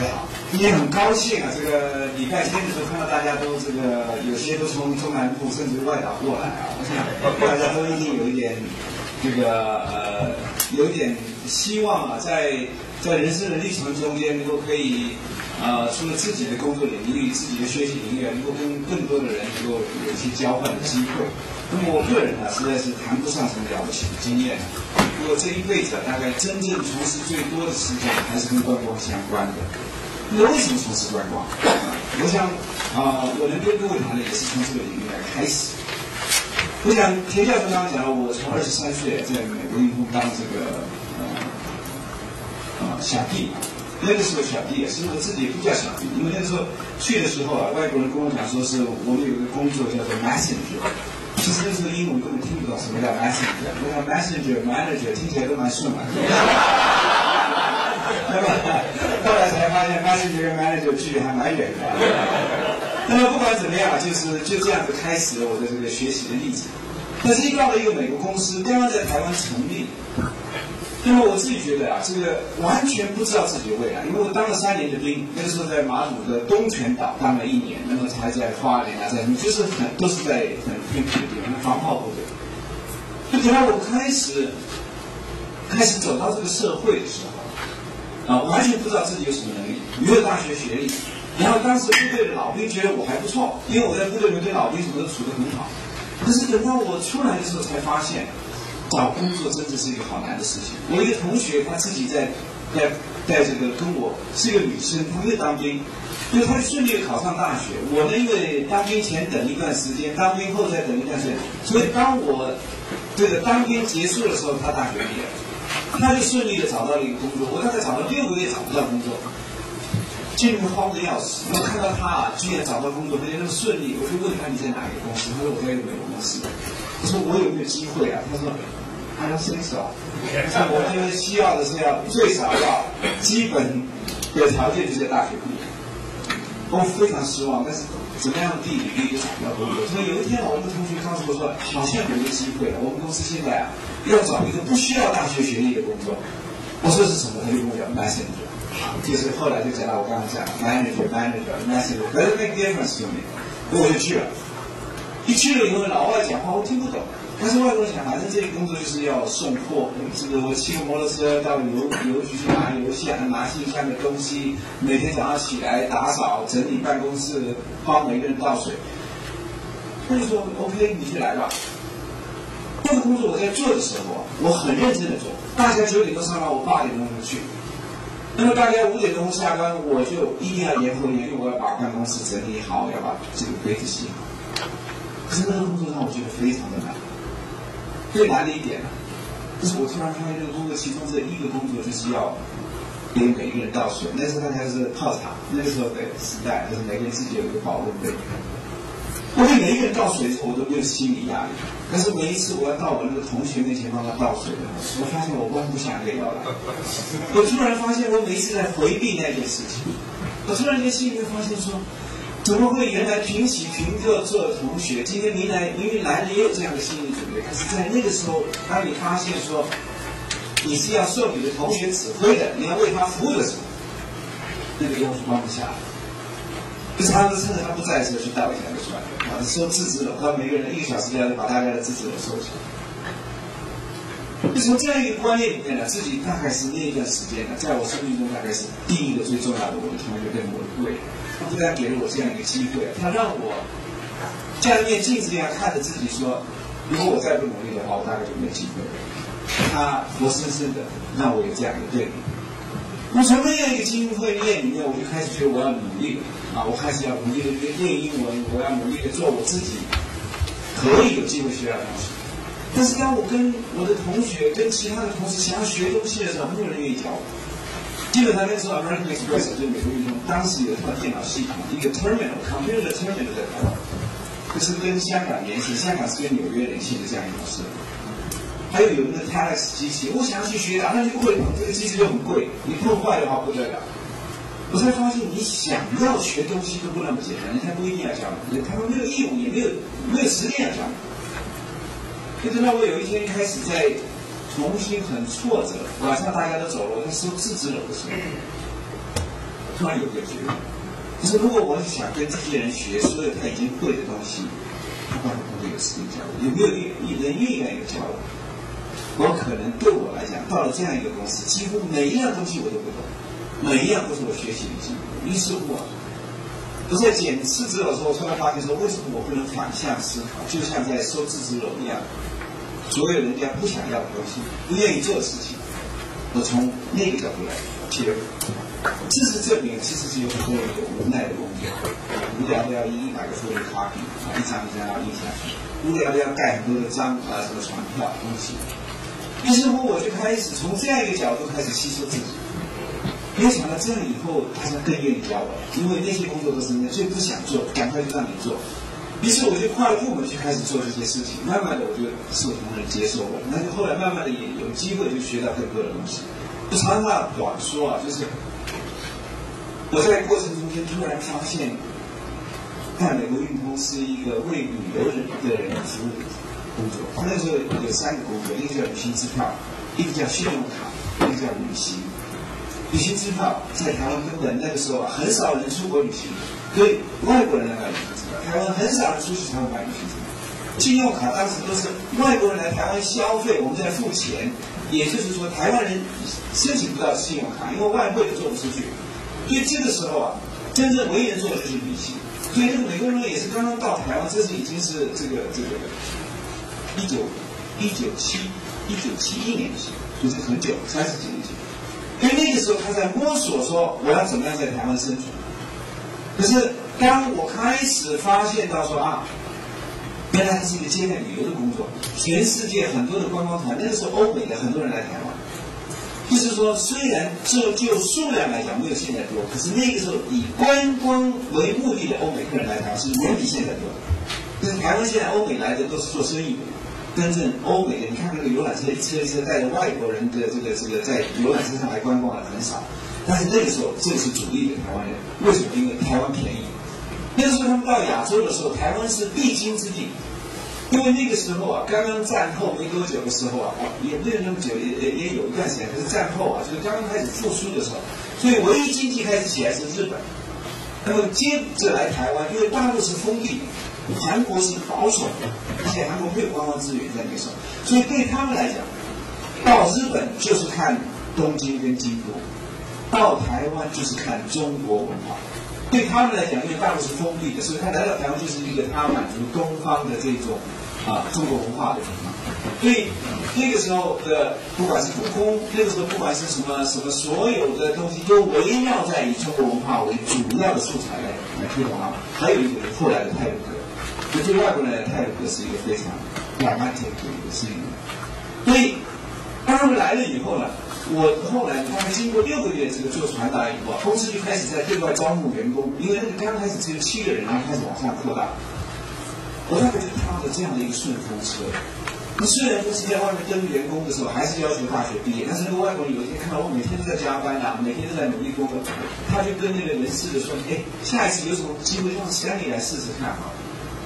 太好，今天很高兴啊！这个礼拜天的时候看到大家都这个有些都从中南部甚至外岛过来啊，我想大家都一定有一点这个呃，有一点希望啊，在在人生的历程中间能够可以呃，除了自己的工作领域、自己的学习领域，能够跟更多的人能够有一些交换的机会。那么我个人呢，实在是谈不上什么了不起的经验。不过这一辈子大概真正从事最多的时间还是跟观光相关的。那为什么从事观光？我想啊，我能跟各位谈的也是从这个领域来开始。我想田教授刚刚讲了，我从二十三岁在美国银行当这个呃呃小弟，那个时候小弟也是我自己不叫小弟，因为那时候去的时候啊，外国人跟我讲说是我们有一个工作叫做 messenger。其实那时候英文根本听不懂什么叫 messenger，那个 messenger manager 听起来都蛮顺嘛。那么后来才发现 messenger 跟 manager 距离还蛮远的。那么不管怎么样，就是就这样子开始了我的这个学习的历程。但是到了一个美国公司，刚刚在台湾成立。那么我自己觉得啊，这个完全不知道自己的未来，因为我当了三年的兵，那个时候在马祖的东泉岛当了一年，那么还在花莲啊，在就是很都是在很偏僻的地方，防炮部队。就等到我开始开始走到这个社会的时候，啊，完全不知道自己有什么能力，没有大学学历。然后当时部队的老兵觉得我还不错，因为我在部队里面对老兵什么都处得很好。可是等到我出来的时候，才发现。找工作真的是一个好难的事情。我一个同学，他自己在在在这个跟我是一个女生，她没有当兵，就她顺利考上大学。我呢，因为当兵前等一段时间，当兵后再等一段时间，所以当我这个当兵结束的时候，她大学毕业，他就顺利的找到了一个工作。我大概找了六个月找不到工作，进入慌的要死。我看到他啊，居然找到工作，而且那么顺利，我就问他你在哪个公司？他说我在一个美国公司。我说我有没有机会啊？他说。还要伸手，我们需要的是要最少要基本的条件就是大学毕业。我非常失望，但是怎么样地理力就找不到工作。所以有一天，我们的同学告诉我说，好像有一个机会。我们公司现在啊，要找一个不需要大学学历的工作。我说是什么？他就跟我讲 messenger，就是后来就讲到我刚刚讲 manager，manager，messenger，doesn't make difference to me。我就去了，一去了以后，老外讲话我听不懂。但是外国人想，反正这个工作就是要送货，这个我骑个摩托车到邮邮局去拿邮箱、拿信箱的东西，每天早上起来打扫、整理办公室，帮每个人倒水。他就说：“OK，你去来吧。”这个工作我在做的时候，我很认真的做。大家九点钟上班，我八点钟就去。那么大家五点钟下班，我就一定要延后延，因为我要把办公室整理好，要把这个杯子洗好。可是那个工作让我觉得非常的难。最难的一点呢，就是我突然发现这个工作其中这一个工作就是要给每一个人倒水。那时候大家是泡茶，那个时候的时代，就是每个人自己有一个保温杯。我给每一个人倒水的时候，我都没有心理压力。但是每一次我要到我那个同学面前帮他倒水的时候，我发现我弯不下那个腰来。我突然发现，我每一次在回避那件事情，我突然间心里面发现说。怎么会原来平起平坐做同学？今天您来，您来了也有这样的心理准。但是在那个时候，当你发现说你是要受你的同学指挥的，你要为他服务的时候，那个腰是弯不下了。就是他们趁着他不在的时候去倒一下就算了，啊，收制止了，他每个人一个小时内就把大家的制止了收起来。就从这样一个观念里面呢，自己大概是那一段时间呢，在我生命中大概是第一个最重要的我的同学跟我的贵。他不但给了我这样一个机会，他让我像一面镜子一样看着自己说：“如果我再不努力的话，我大概就没机会。”他活生生的让我有这样一个对比。那从那样一个机会面里面，我就开始觉得我要努力啊！我开始要努力的练英文，我要努力的做我自己可以有机会学到东西。但是当我跟我的同学、跟其他的同事想要学东西的时候，没有人愿意教我。基本上那时候，American Express 就美国运通，当时有一套电脑系统，一个 terminal，computer terminal 在台湾，就是跟香港联系，香港是跟纽约联系的这样一种事。还有有那个 telex 机器，我想要去学啊，那就不会，这个机器又很贵，你破坏的话不得了。我才发现，你想要学东西都不那么简单，人家不一定要教你，他们没有义务，也没有没有时间要教你。就直到我有一天开始在。重新很挫折，晚上大家都走了，我在收制止了的时候，突然有个觉得，就是如果我想跟这些人学所有他已经会的东西，他到底不会有时间教我？有没有一人愿意来教我？我可能对我来讲，到了这样一个公司，几乎每一样东西我都不懂，每一样都是我学习的机会。于是乎啊，我在捡赤子的时候，突然发现说，为什么我不能反向思考？就像在收赤子楼一样，所有人家不想要的东西，不愿意做的事情，我从那个角度来切入。事实证明，其实是有很多人有无奈的工作，无聊的要印一百个复印卡片啊，一张一张要印下去，无聊的要盖很多的章啊，什么传票东西。于是乎，我就开始从这样一个角度开始吸收自己。没想到这样以后，大家更愿意教我，因为那些工作都是人家最不想做，赶快就让你做。于是我就跨了部门去开始做这些事情，慢慢的我就受同仁接受了，那就后来慢慢的也有机会就学到更多的东西。就长话短说啊，就是。我在过程中间突然发现，在美国运通是一个为旅游人的人服务工作。那时候有三个工作，一个叫旅行支票，一个叫信用卡，一个叫旅行。旅行支票在台湾根本那个时候很少人出国旅行，所以外国人来买旅行支票。台湾很少人出去台湾买旅行支票。信用卡当时都是外国人来台湾消费，我们在付钱。也就是说，台湾人申请不到信用卡，因为外汇都做不出去。所以这个时候啊，真正唯一能做的就是旅行。所以这个美国人也是刚刚到台湾，这是已经是这个这个一九一九七一九七一年的时候，就是很久，三十几年前。因为那个时候他在摸索，说我要怎么样在台湾生存。可是当我开始发现到说啊，原来是一个接待旅游的工作，全世界很多的观光团，那个时候欧美的很多人来台湾。就是说，虽然就就数量来讲没有现在多，可是那个时候以观光为目的的欧美客人来讲是远比现在多。但是台湾现在欧美来的都是做生意的，真正欧美的，你看那个游览车一车一车带着外国人的这个这个在游览车上来观光的很少。但是那个时候这是主力的台湾人，为什么？因为台湾便宜。那时候他们到亚洲的时候，台湾是必经之地。因为那个时候啊，刚刚战后没多久的时候啊，也没有那么久，也也有一段时间，可是战后啊，就是刚刚开始复苏的时候，所以唯一经济开始起来是日本。那么接着来台湾，因为大陆是封闭，韩国是保守的，而且韩国没有观光资源在那时候，所以对他们来讲，到日本就是看东京跟京都，到台湾就是看中国文化。对他们来讲，因为大陆是封闭的，所以他来到台湾就是一个他满足东方的这种。啊，中国文化的地方，所以那个时候的不管是故宫，那个时候不管是什么什么，所有的东西都围绕在以中国文化为主要的素材来来推广啊。还有一个后来的泰鲁格，那对外国人来泰鲁格是一个非常浪漫的一个事情。所以当他们来了以后呢，我后来他们经过六个月这个做传达以后，公司就开始在对外招募员工，因为那个刚开始只有七个人，然后开始往上扩大。我大概就踏着这样的一个顺风车。那虽然说是在外面跟员工的时候，还是要求大学毕业，但是那个外国人有一天看到我每天都在加班啊，每天都在努力工作，他就跟那个人事的说：“哎，下一次有什么机会让 Stanley 来试试看啊。”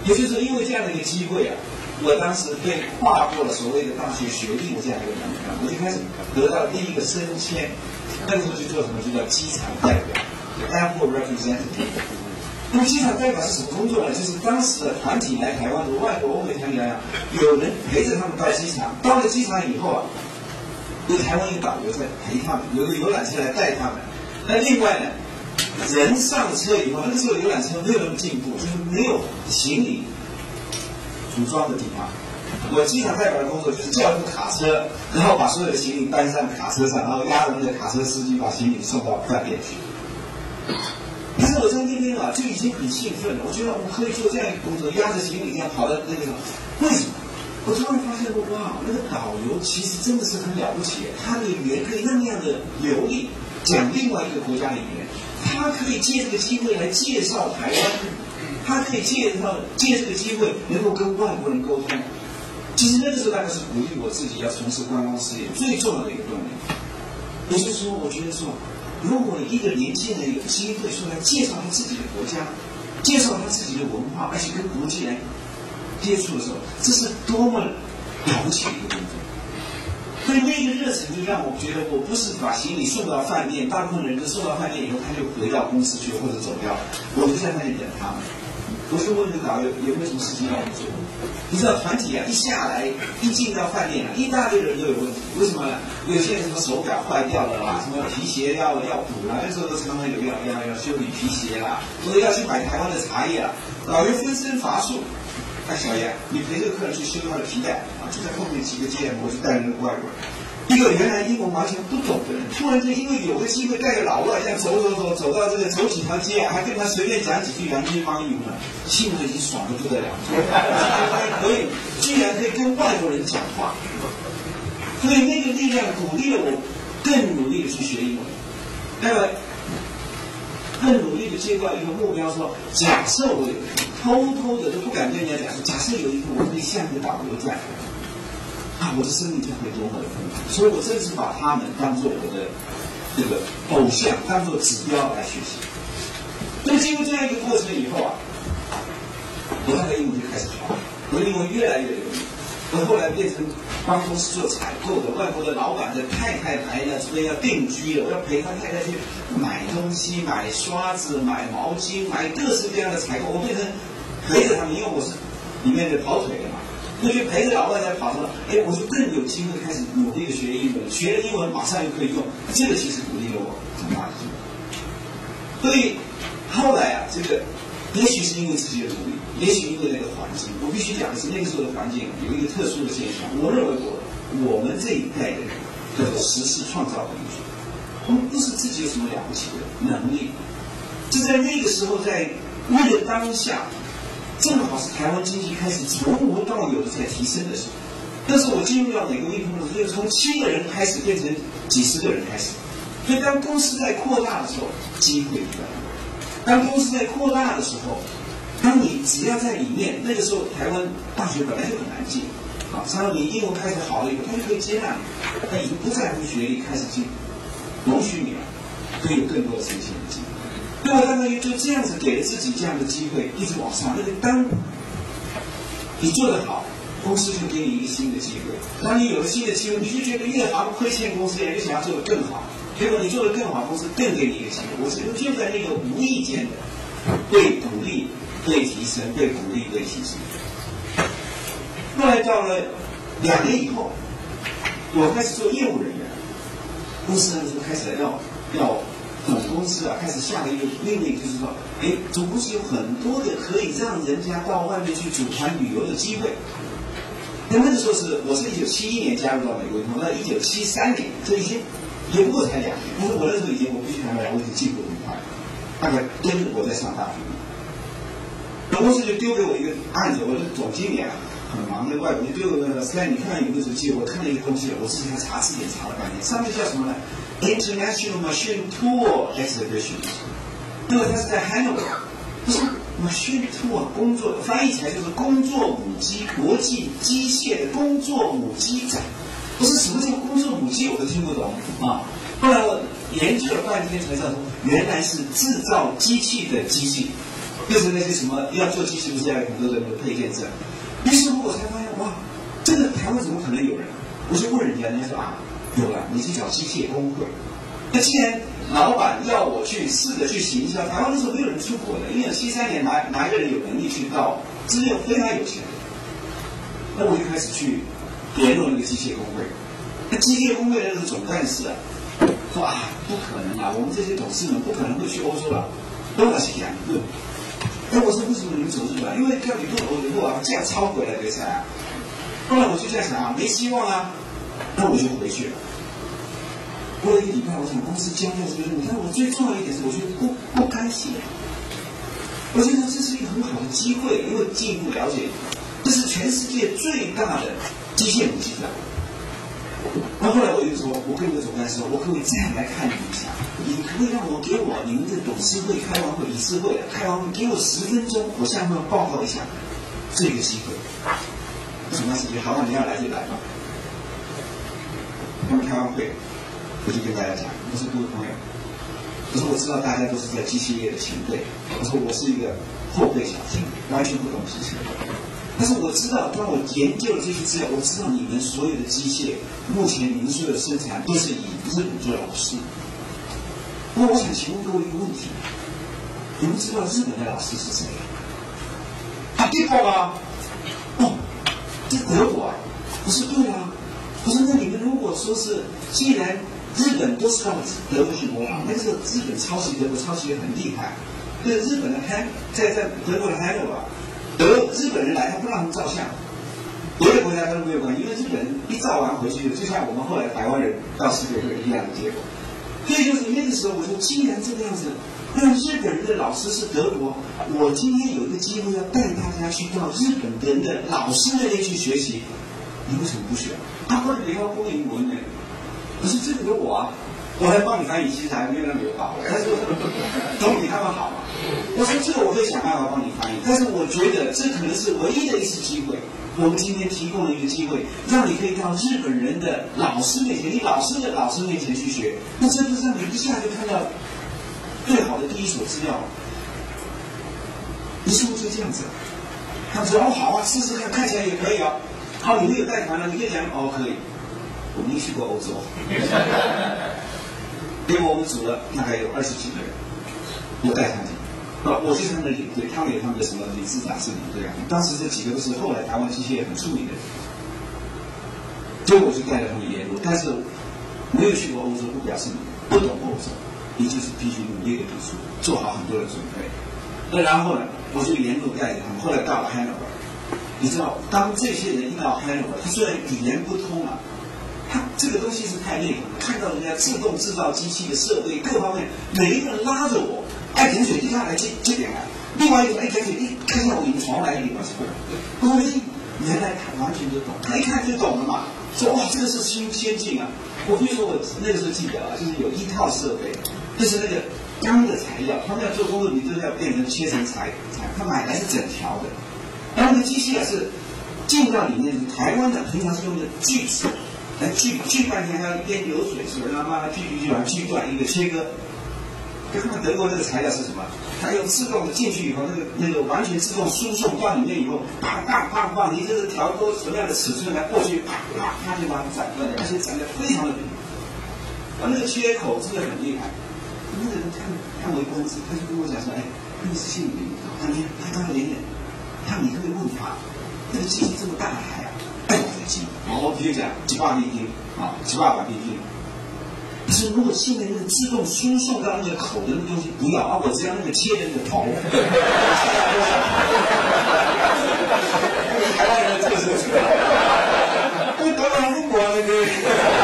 也就是说，因为这样的一个机会啊，我当时被跨过了所谓的大学学历的这样一个门槛，我就开始得到第一个升迁。那个时候去做什么？就叫机场代表，Airport Representative。那么机场代表是什么工作呢？就是当时的团体来台湾的外国欧美团体来，有人陪着他们到机场，到了机场以后啊，有台湾一个导游在陪他们，有个游览车来带他们。那另外呢，人上车以后，那个时候游览车没有那么进步，就是没有行李组装的地方。我机场代表的工作就是叫一部卡车，然后把所有的行李搬上卡车上，然后押着那个卡车司机把行李送到饭店去。我在那边啊，就已经很兴奋了。我觉得我可以做这样一个工作，压着行李这样跑到那个地方。为什么？我突然发现，哇，那个导游其实真的是很了不起。他的语言可以那么样的流利，讲另外一个国家的语言。他可以借这个机会来介绍台湾，他可以介绍借这个机会能够跟外国人沟通。其实那个时候大概是鼓励我自己要从事观光事业最重要的一个动力。也就是说，我觉得说。如果一个年轻人有机会出来介绍他自己的国家，介绍他自己的文化，而且跟国际人接触的时候，这是多么了不起的一个工作。所以那个热忱就让我觉得，我不是把行李送到饭店，大部分人都送到饭店以后，他就回到公司去或者走掉，我就在那里等他们。我就问这个导游有没有什么事情要我做？你知道团体啊，一下来一进到饭店啊，一大堆人都有问题。为什么呢？有些人什么手表坏掉了啦，什么皮鞋要要补啦，那时候都常常有要要要修理皮鞋啦，或者要去买台湾的茶叶啊。导游分身乏术。哎，小爷，你陪这个客人去修他的皮带啊，就在后面几个街，我就带着那个外国人，一个原来英文完全不懂的人，突然间因为有个机会带着老外这样走走走，走到这个走几条街，还跟他随便讲几句洋泾浜语呢，心里已经爽的不得了。还可以，居然可以跟外国人讲话，所以那个力量鼓励了我更努力的去学英文。那么。更努力的接到一个目标，说假设我偷偷的都不敢跟人家讲，假设有一天我可以像个导游这样，我的生命将会多么的丰富。所以我真是把他们当做我的这个偶像，当做指标来学习。那么经过这样一个过程以后啊，我的英文就开始好，我的英文越来越流利。我后来变成帮公司做采购的，外国的老板的太太来了，所以要定居了，我要陪他太太去买东西、买刷子、买毛巾、买各式各样的采购。我变成陪着他们，因为我是里面的跑腿的嘛，就陪着老外在跑着。哎，我就更有机会开始努力的学英文，学了英文马上又可以用。这个其实鼓励了我很大的。所以后来啊，这个。也许是因为自己的努力，也许因为那个环境。我必须讲的是，那个时候的环境有一个特殊的现象。我认为我我们这一代的人叫做时势创造的艺术。我们不是自己有什么了不起的能力，是在那个时候，在那个当下，正好是台湾经济开始从无到有的在提升的时候。但是我进入到美国运通的时候，就从七个人开始变成几十个人开始。所以当公司在扩大的时候，机会来了。当公司在扩大的时候，当你只要在里面，那个时候台湾大学本来就很难进，啊，只要你英文开始好了以后，他就可以接纳你，他已经不在乎学历，开始进，容许你了，可以有更多的升迁的机会。那么，当然就这样子给了自己这样的机会，一直往上。那个当你做得好，公司就给你一个新的机会。当你有了新的机会，你就觉得越行亏欠公司，也就想要做得更好。结果你做的更好，公司更给你一个机会。我是就在那个无意间的被鼓励、被提升、被鼓励、被提升。后来到了两年以后，我开始做业务人员，公司那时候开始要要总公司啊，开始下了一个命令，就是说，哎，总公司有很多的可以让人家到外面去组团旅游的机会。那那个时候是我是一九七一年加入到美国，我到一九七三年就已经。也不过才两年，但是我那时候已经，我必须坦白，我已经进步很快，大概跟着我在上大学。总公司就丢给我一个案子，我的总经理啊，很忙的外国人就丢给我说：“斯你看看有没有机会？”我看了一个东西，我自己还查字典查了半天，上面叫什么呢？International Machine Tool Exhibition。因为它是在 Hanover，不是 Machine Tool 工作，翻译起来就是工作母机，国际机械的工作母机展。不是什么叫工作母机，我都听不懂啊！后来我研究了半天才知道，原来是制造机器的机器，就是那些什么要做机器，不是要很多的配件子。于是乎我才发现，哇，这个台湾怎么可能有人？我就问人家，人家说啊，有了，你去找机械工会。那既然老板要我去试着去行销，台湾那时候没有人出国的，因为七三年哪哪一个人有能力去到资源非常有钱，那我就开始去。联络那个机械工会，那机械工会的那个总干事啊，说啊，不可能啊，我们这些董事们不可能会去欧洲了，都要去两个。哎我说为什么你们走日本？因为要你做欧洲路啊，这样超回来比赛啊。后来我就这样想啊，没希望啊，那我就回去了。过了一个礼拜，我想公司交代这个任务，但我最重要一点是，我觉得不不甘心。我觉得这是一个很好的机会，因为进一步了解，这是全世界最大的。机械武器的。那后来我就说，我跟那个总干事说，我可不可以再来看你一下？你可不可以让我给我你们的董事会开完会、理事会开完会，给我十分钟，我向他们报告一下这个机会。什么事就好，你要来就来吧。他们开完会，我就跟大家讲，我说各位朋友，我说我知道大家都是在机械业的前辈，我说我是一个后辈小弟，完全不懂机械。但是我知道，当我研究了这些资料，我知道你们所有的机械，目前你们所有的生产都是以日本做老师。那我想请问各位一个问题：你们知道日本的老师是谁？啊，地方吗？哦，这德国啊？不是对啊。我说那你们如果说是，既然日本都是靠德国去模仿，那这个日本抄袭德国抄袭的很厉害。那日本的汉在在德国的汉诺吧，德日本人来他不让他们照相，别的国家都没有关系，因为日本人一照完回去，就像我们后来台湾人到世界会一样的结果。所以就是那个时候，我说既然这个样子，那日本人的老师是德国，我今天有一个机会要带大家去到日本人的老师那边去学习，你为什么不学？他或者联合国英文呢？可是这个有我啊，我还帮你翻译，其实还没有那么有把握。但是总比他们好嘛。我说这个我会想办法帮你翻译，但是我觉得这可能是唯一的一次机会。我们今天提供了一个机会，让你可以到日本人的老师面前，你老师的老师面前去学。那这不是让你一下就看到最好的第一手资料？你是不是这样子？他说哦好啊，试试看，看起来也可以啊。好，你们有带团了，你可以讲哦可以。我没去过欧洲，因为我们组了大概有二十几个人，我带团去。啊，我是他们的领队，他们有他们的什么理事长是领队啊。当时这几个都是后来台湾机械很出名的人，所以我就带着他们联络。但是没有去过欧洲，不表示你不懂欧洲，你就是必须努力的读书，做好很多的准备。那然后呢，我就沿路带着他们。后来到了 Hanover，你知道，当这些人一到 Hanover，他虽然语言不通啊。他这个东西是太累了，看到人家自动制造机器的设备各方面，每一个人拉着我，爱停水滴下来接接点来，另外一个爱停水一看下我引床来领我是不？我说原来他完全就懂，他一看就懂了嘛，说哇这个是新先进啊！我跟你说我那个时候记得啊，就是有一套设备，就是那个钢的材料，他们要做工作，你都要变成切成材材，他买来是整条的，然后那个机器啊是进到里面，台湾的平常是用的锯子。来锯锯半天还要边流水是不是？然后慢慢锯锯锯把它锯断一个切割。就看德国那个材料是什么？它用自动的进去以后，那个那个完全自动输送到里面以后，啪啪啪啪，你这个调多什么样的尺寸来过去，啪啪啪就把它斩断了，而且斩的非常的平。啊，那个切口真的很厉害。那个人看看我一公子，他就跟我讲说：“哎，那个是姓林，他连他刚连连，他你这个问法，那个机器这么大还。”我比如讲几百米斤啊，几万米斤。可是如果现在那个自动输送到那个口的那个东西不要啊，我只要那个切的那个头。台湾人特色是这样，不得不管那个。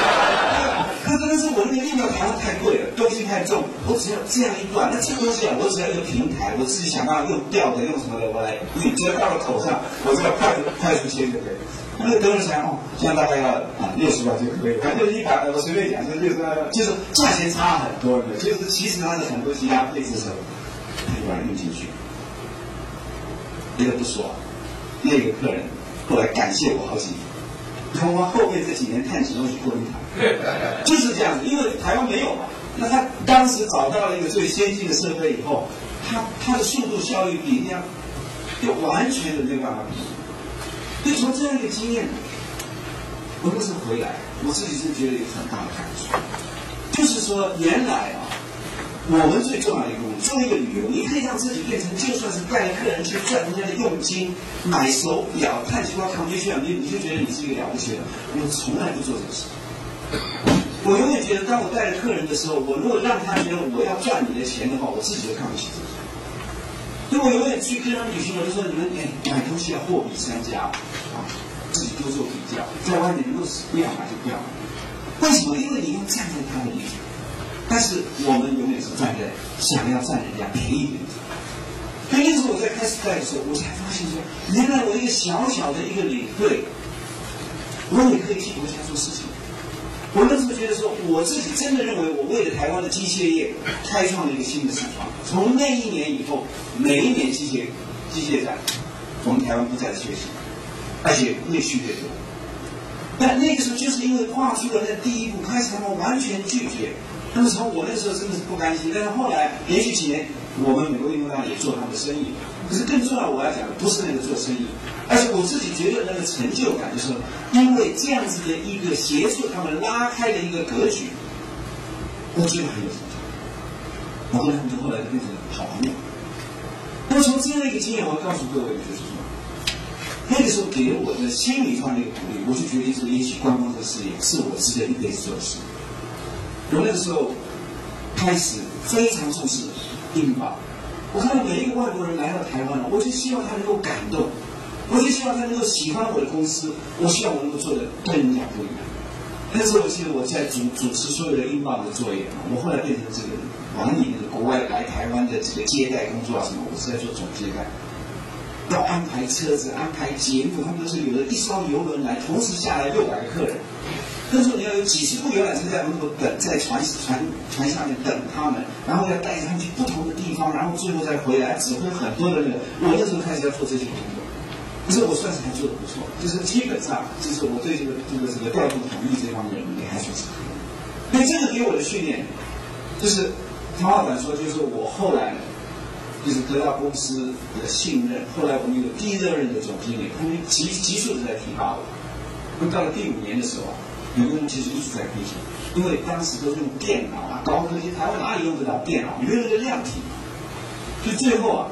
我那个力量台湾太贵了，东西太重，我只要这样一段，那这个东西啊，我只要一个平台，我自己想办法用吊的，用什么的，我来，你只要到了口上，我只要快速快速切就可以。那个德国人哦，这样大概要啊六十万就可以，反正一百，我随便讲，就六十万，就是价钱差很多的，就是其实它的很多其他配置是，他就把它用进去。别的不说，那个客人后来感谢我好几年。从我后面这几年探几东西过一谈，就是这样子，因为台湾没有嘛。那他当时找到了一个最先进的设备以后，他他的速度效率比人家就完全的没有办法比。所以从这样一个经验，我那时候回来，我自己是觉得有很大的感触，就是说原来啊。我们最重要的一个，作为一个旅游，你可以让自己变成，就算是带着客人去赚人家的佣金，买手表、看西瓜、扛去炫，你你就觉得你是一个了不起的人。我从来不做这个事。我永远觉得，当我带着客人的时候，我如果让他觉得我要赚你的钱的话，我自己都看不起自己。所以我永远去跟他旅行，我就说你们哎，买东西要货比三家啊，自己多做比较，在外面如果是不要买就不要买。为什么？因为你要站在他的立场。但是我们永远是站在想要占人家便宜的地方。所以那时候我在开始带的时候，我才发现说，原来我一个小小的一个领队，我也可以替国家做事情。我那时候觉得说，我自己真的认为，我为了台湾的机械业开创了一个新的市场。从那一年以后，每一年机械机械展，我们台湾不再缺席，而且越去越多。但那个时候就是因为跨出了那第一步，开始他们完全拒绝。那么从我那时候真的是不甘心，但是后来连续几年，我们美国运动员也做他们的生意。可是更重要，我要讲的不是那个做生意，而是我自己觉得那个成就感，就是因为这样子的一个协助他们拉开的一个格局，我觉得很有成就。我跟他们后来就变成好朋友。那么从这样的一个经验，我要告诉各位就是说，那个时候给我的心理上的一个鼓励，我就决定说，也许观光这个事业是我值得一辈子做的事。我那个时候开始非常重视英镑。我看到每一个外国人来到台湾，我就希望他能够感动，我就希望他能够喜欢我的公司，我希望我能够做的跟人家不一样。那时候我记得我在主主持所有的英镑的作业，我后来变成这个管理那个国外来台湾的这个接待工作啊什么，我是在做总接待，要安排车子、安排节目，他们都是有的一艘游轮来，同时下来六百个客人。那时候你要有几十部游览车在门口等，在船船船下面等他们，然后要带他们去不同的地方，然后最后再回来指挥很多的那个。我那时候开始要做这些工作，可是我算是还做的不错，就是基本上就是我对这个这个这个调度统一这方面能力还算是可以。那这个给我的训练，就是唐老板说，就是我后来就是得到公司的信任，后来我们有第一任的总经理，他们急急速的在提拔我。那到了第五年的时候啊。有的人其实一直在亏钱，因为当时都是用电脑啊，高科技，台湾哪里用得了电脑？没有那个量体，所以最后啊，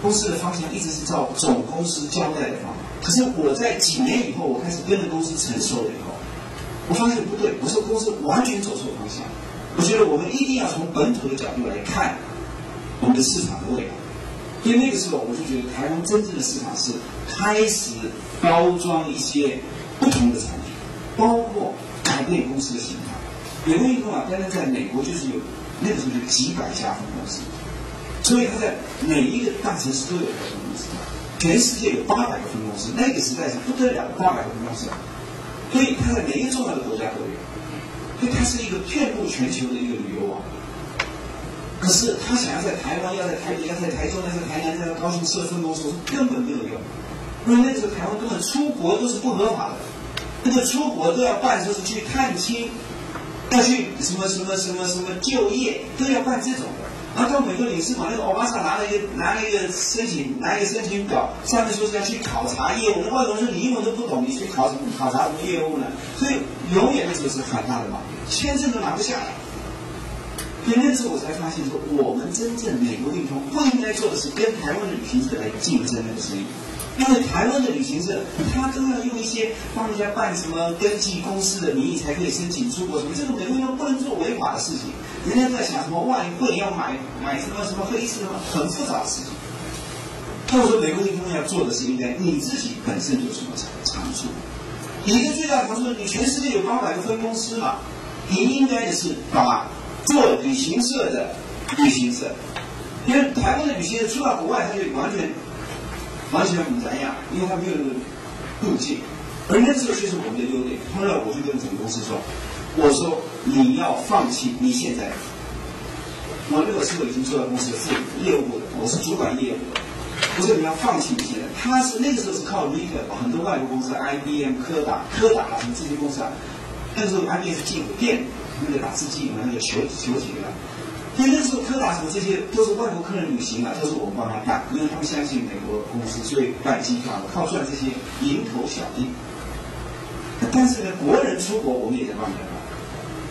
公司的方向一直是照总公司交代的方法。可是我在几年以后，我开始跟着公司成熟了以后，我发现不对，我说公司完全走错方向。我觉得我们一定要从本土的角度来看我们的市场的未来。所以那个时候，我就觉得台湾真正的市场是开始包装一些不同的产品。包括改变公司的形态，美国运通啊，单单在美国就是有那个时候就几百家分公司，所以它在每一个大城市都有分公司，全世界有八百个分公司，那个时代是不得了的八百个分公司，所以它在每一个重要的国家都有，所以它是一个遍布全球的一个旅游网。可是他想要在台湾，要在台北，要在台中，要在台南，要在高雄设分公司，根本没有用，因为那时候台湾根本出国都是不合法的。那个出国都要办，就是去探亲，要去什么什么什么什么就业，都要办这种的。然后到美国领事馆，那个欧巴桑拿了一个拿了一个申请，拿一个申请表，上面说是要去考察业务。那外国人说你英文都不懂，你去考什么考察什么业务呢？所以永远那时候是很大的嘛，签证都拿不下来。所以那时候我才发现说，我们真正美国运通不应该做的是跟台湾的旅行社来竞争那个生意。因为台湾的旅行社，他都要用一些帮人家办什么登记公司的名义才可以申请出国什么，这个美国人不能做违法的事情。人家在想什么外汇要买买什么什么黑色什么很复杂的事情。那我说美国运通要做的是应该你自己本身有什么长长处？你的最大长处，你全世界有八百个分公司嘛，你应该的是把做旅行社的旅行社，因为台湾的旅行社出到国外，他就完全。完全不一样，因为他没有路径，而那这个就是我们的优点。后来我就跟总公司说：“我说你要放弃你现在，我那个时候已经做到公司的副业务的，我是主管业务的。我说你要放弃你现在，他是那个时候是靠 retail，很多外国公司，IBM、柯达、柯达什么这些公司啊，那时候 IBM 是进电那个打字机，那个球球体的。所以那时候柯达什么这些都是外国客人旅行嘛，都是我们帮他办，因为他们相信美国公司，所以办机票靠赚这些蝇头小利。但是呢，国人出国我们也在帮他办。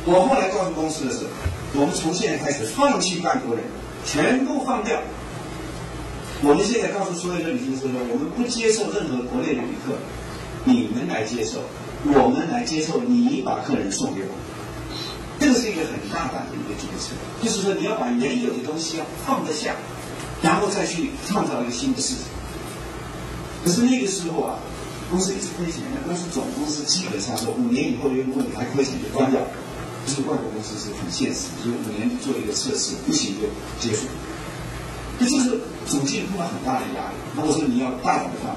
我后来告诉公司的是，我们从现在开始放弃办国人，全部放掉。我们现在告诉所有的旅行社说，我们不接受任何国内的旅客，你们来接受，我们来接受你把客人送给我。这个是一个很大胆的一个决策，就是说你要把原有的东西要放得下，然后再去创造一个新的市场。可是那个时候啊，公司一直亏钱，那公司总公司基本上说五年以后如果你还亏钱就关掉。就是外国公司是很现实，就是五年做一个测试，不行就结束。那这是总经理碰到很大的压力。如果说你要大胆的放，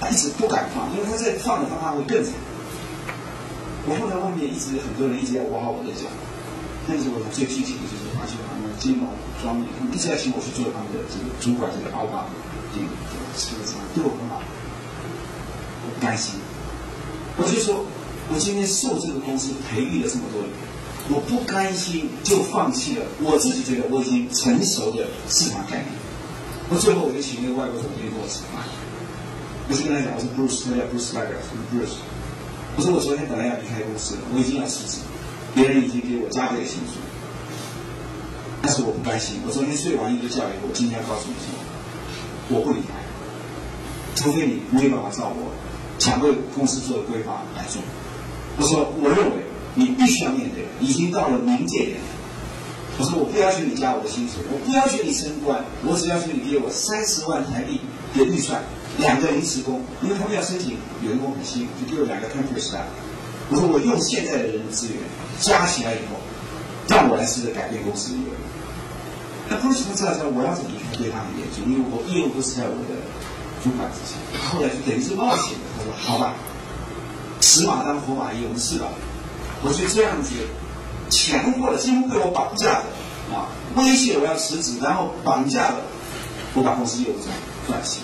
他一直不敢放，因为他在放的方法会更惨。我后来外面一直很多人一直在挖我的脚。那时候我最具体的就是发现他们金融专业，他们一直在请我去做他们的这个主管这个奥巴这个车商对我很好，我不甘心。我就说，我今天受这个公司培育了这么多年，我不甘心就放弃了我自己觉得我已经成熟的市场概念。我最后我就请那个外国总经理跟我吃饭，我就跟他讲，我说 Bruce，他叫 Bruce l a g e r 我说 Bruce，我说我昨天本来要离开公司了，我已经要辞职，别人已经给我加倍的薪水，但是我不甘心。我昨天睡完一个觉以后，我今天要告诉你说，我不离开，除非你没有办法照我想为公司做的规划来做。我说我认为你必须要面对，已经到了临界点。我说我不要求你加我的薪水，我不要求你升官，我只要求你给我三十万台币的预算，两个临时工，因为他们要申请员工很新，就给我两个 tempers。我说我用现在的人资源加起来以后，让我来试着改变公司的业务。那公司他知道说我要怎么去对他很严峻，因为我业务都是在我的主管之下。后来就等于是冒险的，他说好吧，死马当活马医，我们试吧。我就这样子。强迫的，几乎被我绑架的，啊，威胁我要辞职，然后绑架了我把公司业务转转型。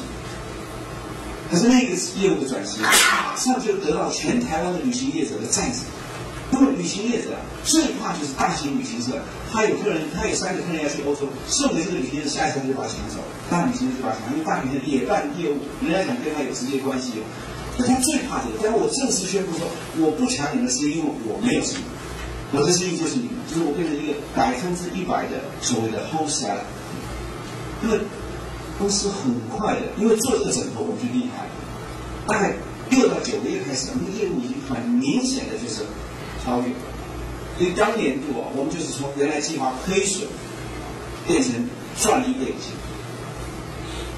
可是那个业务的转型，马上就得到全台湾的旅行业者的赞赏。那么旅行业者最怕就是大型旅行社，他有客人，他有三个客人要去欧洲，送给这个旅行社，下一站就把他抢走。大旅行社就把他抢，因为大旅行社也办业务，人家想跟他有直接关系。那他最怕这个。但是我正式宣布说，我不抢你们生意，因为我没有生意。我的生意就是你们，就是我变成一个百分之一百的所谓的 wholesale。因为公司很快的，因为做这个枕头我们就厉害了。大概六到九个月开始，我们的业务已经很明显的就是超越了。所以当年度啊，我们就是从原来计划亏损，变成赚了一倍钱。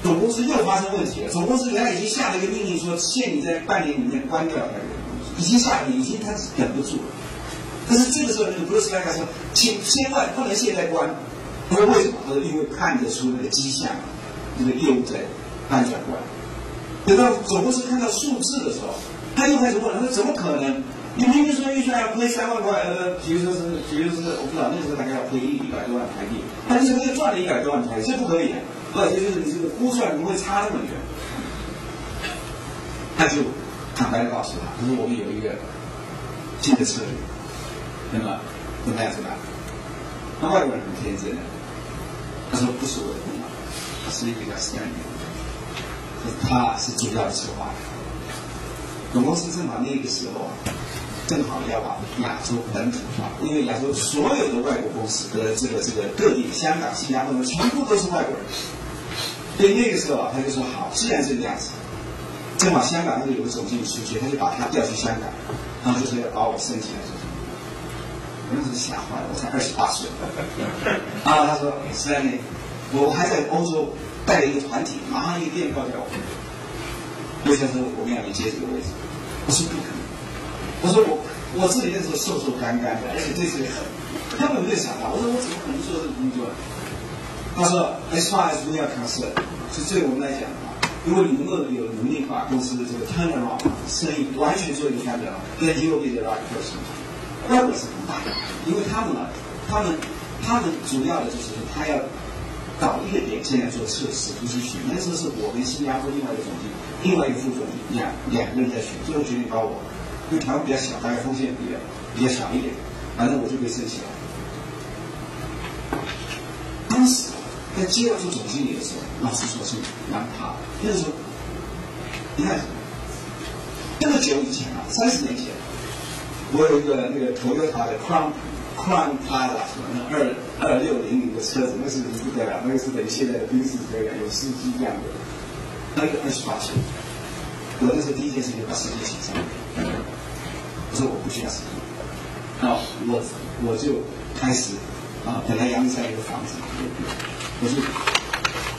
总公司又发生问题了，总公司原来已经下了一个命令说，限你在半年里面关掉那个，已经下了，已经他忍不住了。但是这个时候，那个 Bruce Lee 说：“请千万不能现在关。”他说：“为什么？”他说：“因为看得出那个迹象，这个业务在翻转过来。等到总公司看到数字的时候，他又开始问：“他说怎么可能？你明明说预算要亏三万块，呃，比如说是，比如是，我不知道那时候大概要亏一一百多万台币，他这个又赚了一百多万台币，这不可以的。而且就是你这个估算怎么会差那么远？”他就坦白的告诉他：“他说我们有一个新的策略。”那么，怎么样？怎么样？那外国人很天真的，他说不是我的，是一个叫 s t a n d 他是主要的策划。总公司正好那个时候啊，正好要把亚洲本土化，因为亚洲所有的外国公司的这个这个各地，香港、新加坡全部都是外国人。所以那个时候啊，他就说好，既然是这样子，正好香港那里有个总经理出去，他就把他调去香港，然后就说要把我升起来做。我那时吓坏了，我才二十八岁。啊，他说是在那，我还在欧洲带了一个团体，马上一个电话叫我。刘先生，我们要你接这个位置。我说不可能。我说我我自己那时候瘦瘦干干的，而且对自己很，根本没有想到。我说我怎么可能做这个工作？他说，as far as we are concerned，就对我们来讲啊，如果你能够有能力把公司的这个 turnaround 生意完全做一个翻转，then you will be the right person。外国是很大的，因为他们呢，他们他们主要的就是他要搞一个点，进来做测试，不是选。那时候是我跟新加坡另外一个总经理，另外一个副总理两两个人在选，最后决定把我，因为台湾比较小，大概风险比较比较小一点，反正我就被申请了。当时在接到做总经理的时候，老师说是蛮怕的。那时候，你看，这么久以前啊，三十年前。我有一个那个 Toyota 的 Crown Crown Plaza 什么那二二六零零的车子，那是不得了，那个是等于现在的宾士车一样，有司机这样的，那个二十八岁，我那时候第一件事情把司机请上，我说我不需要司机，那我我就开始啊，本来阳山有个房子，我就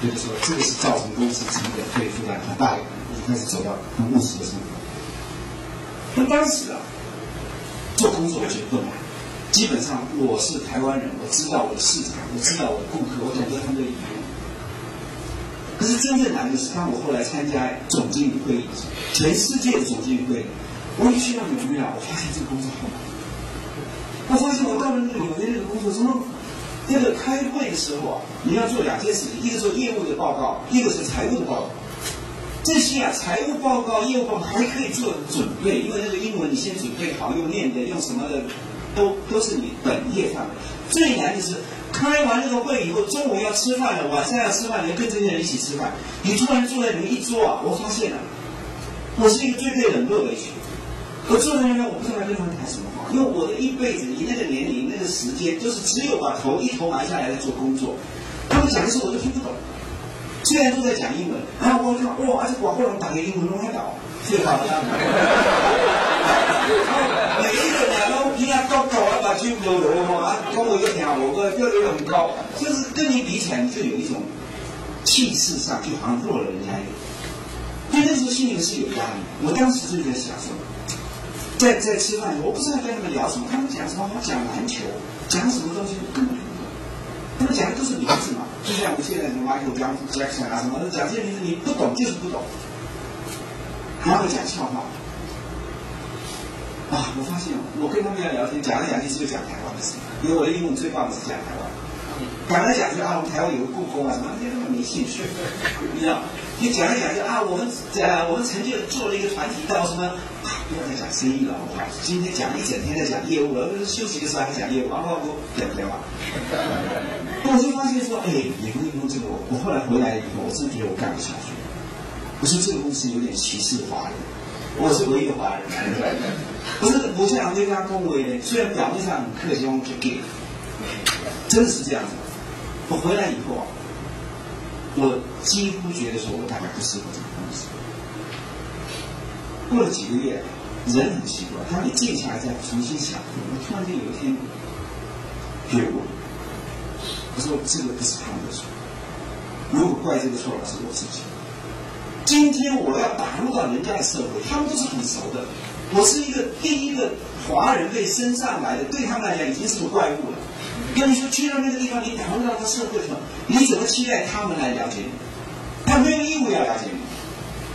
就是说这个是造成公司成本可以负担很大的，我就开始走到很务实的生活。那当时啊。做工作我觉得不难，基本上我是台湾人，我知道我的市场，我知道我的顾客，我懂得他们的语言。可是真正难的是，当我后来参加总经理会议，全世界的总经理会，我一去到纽约啊，我发现这个工作好难。我发现我到了那个纽约那个工作，什么那个开会的时候啊，你要做两件事情，一个做业务的报告，一个是财务的报告。这些啊，财务报告、业务报告还可以做准备，因为那个英文你先准备好，用念的，用什么的，都都是你本业范围。最难的是开完这个会以后，中午要吃饭了，晚上要吃饭，你跟这些人一起吃饭，你突然坐在里面一桌啊，我发现了，我是一个最被冷落的一群。我坐在那边，我不知道跟他们谈什么话，因为我的一辈子，以那个年龄、那个时间，就是只有把头一头埋下来在做工作。他们讲的时候我都听不懂，虽然都在讲英文，然后我看哇，而且广东人打个英文都还搞，最好的样子。每一个人都比他高高啊，把军都有啊，跟我一个听我个个子很高，就是跟你比起来，你就有一种气势上就好像弱了人家一点。所以那时候心里是有压力，我当时就在想说，在在吃饭，我不知道跟他们聊什么，他们讲什么，我讲篮球，讲什么东西根本听不懂。他们讲的都是名字嘛，就像我们现在什么 Michael Jackson 啊什么，讲这些名字你不懂就是不懂。然后讲笑话，啊，我发现我跟他们要聊天，讲来讲去就讲台湾的事，因为我的英文最棒的是讲台湾。讲来讲去啊，我们台湾有个故宫啊什么，那些根本没兴趣，你知道？你讲来讲去啊，我们呃我们曾经做了一个团体到什么啊，不要再讲生意了，好不好？今天讲一整天在讲业务了，休息的时候还讲业务，啊不不，讲不对嘛？我就发现说，哎，也不用这个，我我后来回来以后，我真觉得我干不下去。我说这个公司有点歧视华人，我是唯一的华人。不是我这样对他恭维，虽然表面上很客气，我就给，真的是这样子。我回来以后啊，我几乎觉得说我大概不适合这个公司。过了几个月，人很奇怪，当你静下来再重新想，我突然间有一天觉悟，我说这个不是他们的错，如果怪这个错了是我自己。今天我要打入到人家的社会，他们都是很熟的。我是一个第一个华人被升上来的，对他们来讲已经是个怪物了。跟你说去到那个地方，你打入到他社会上，你怎么期待他们来了解你？他没有义务要了解你，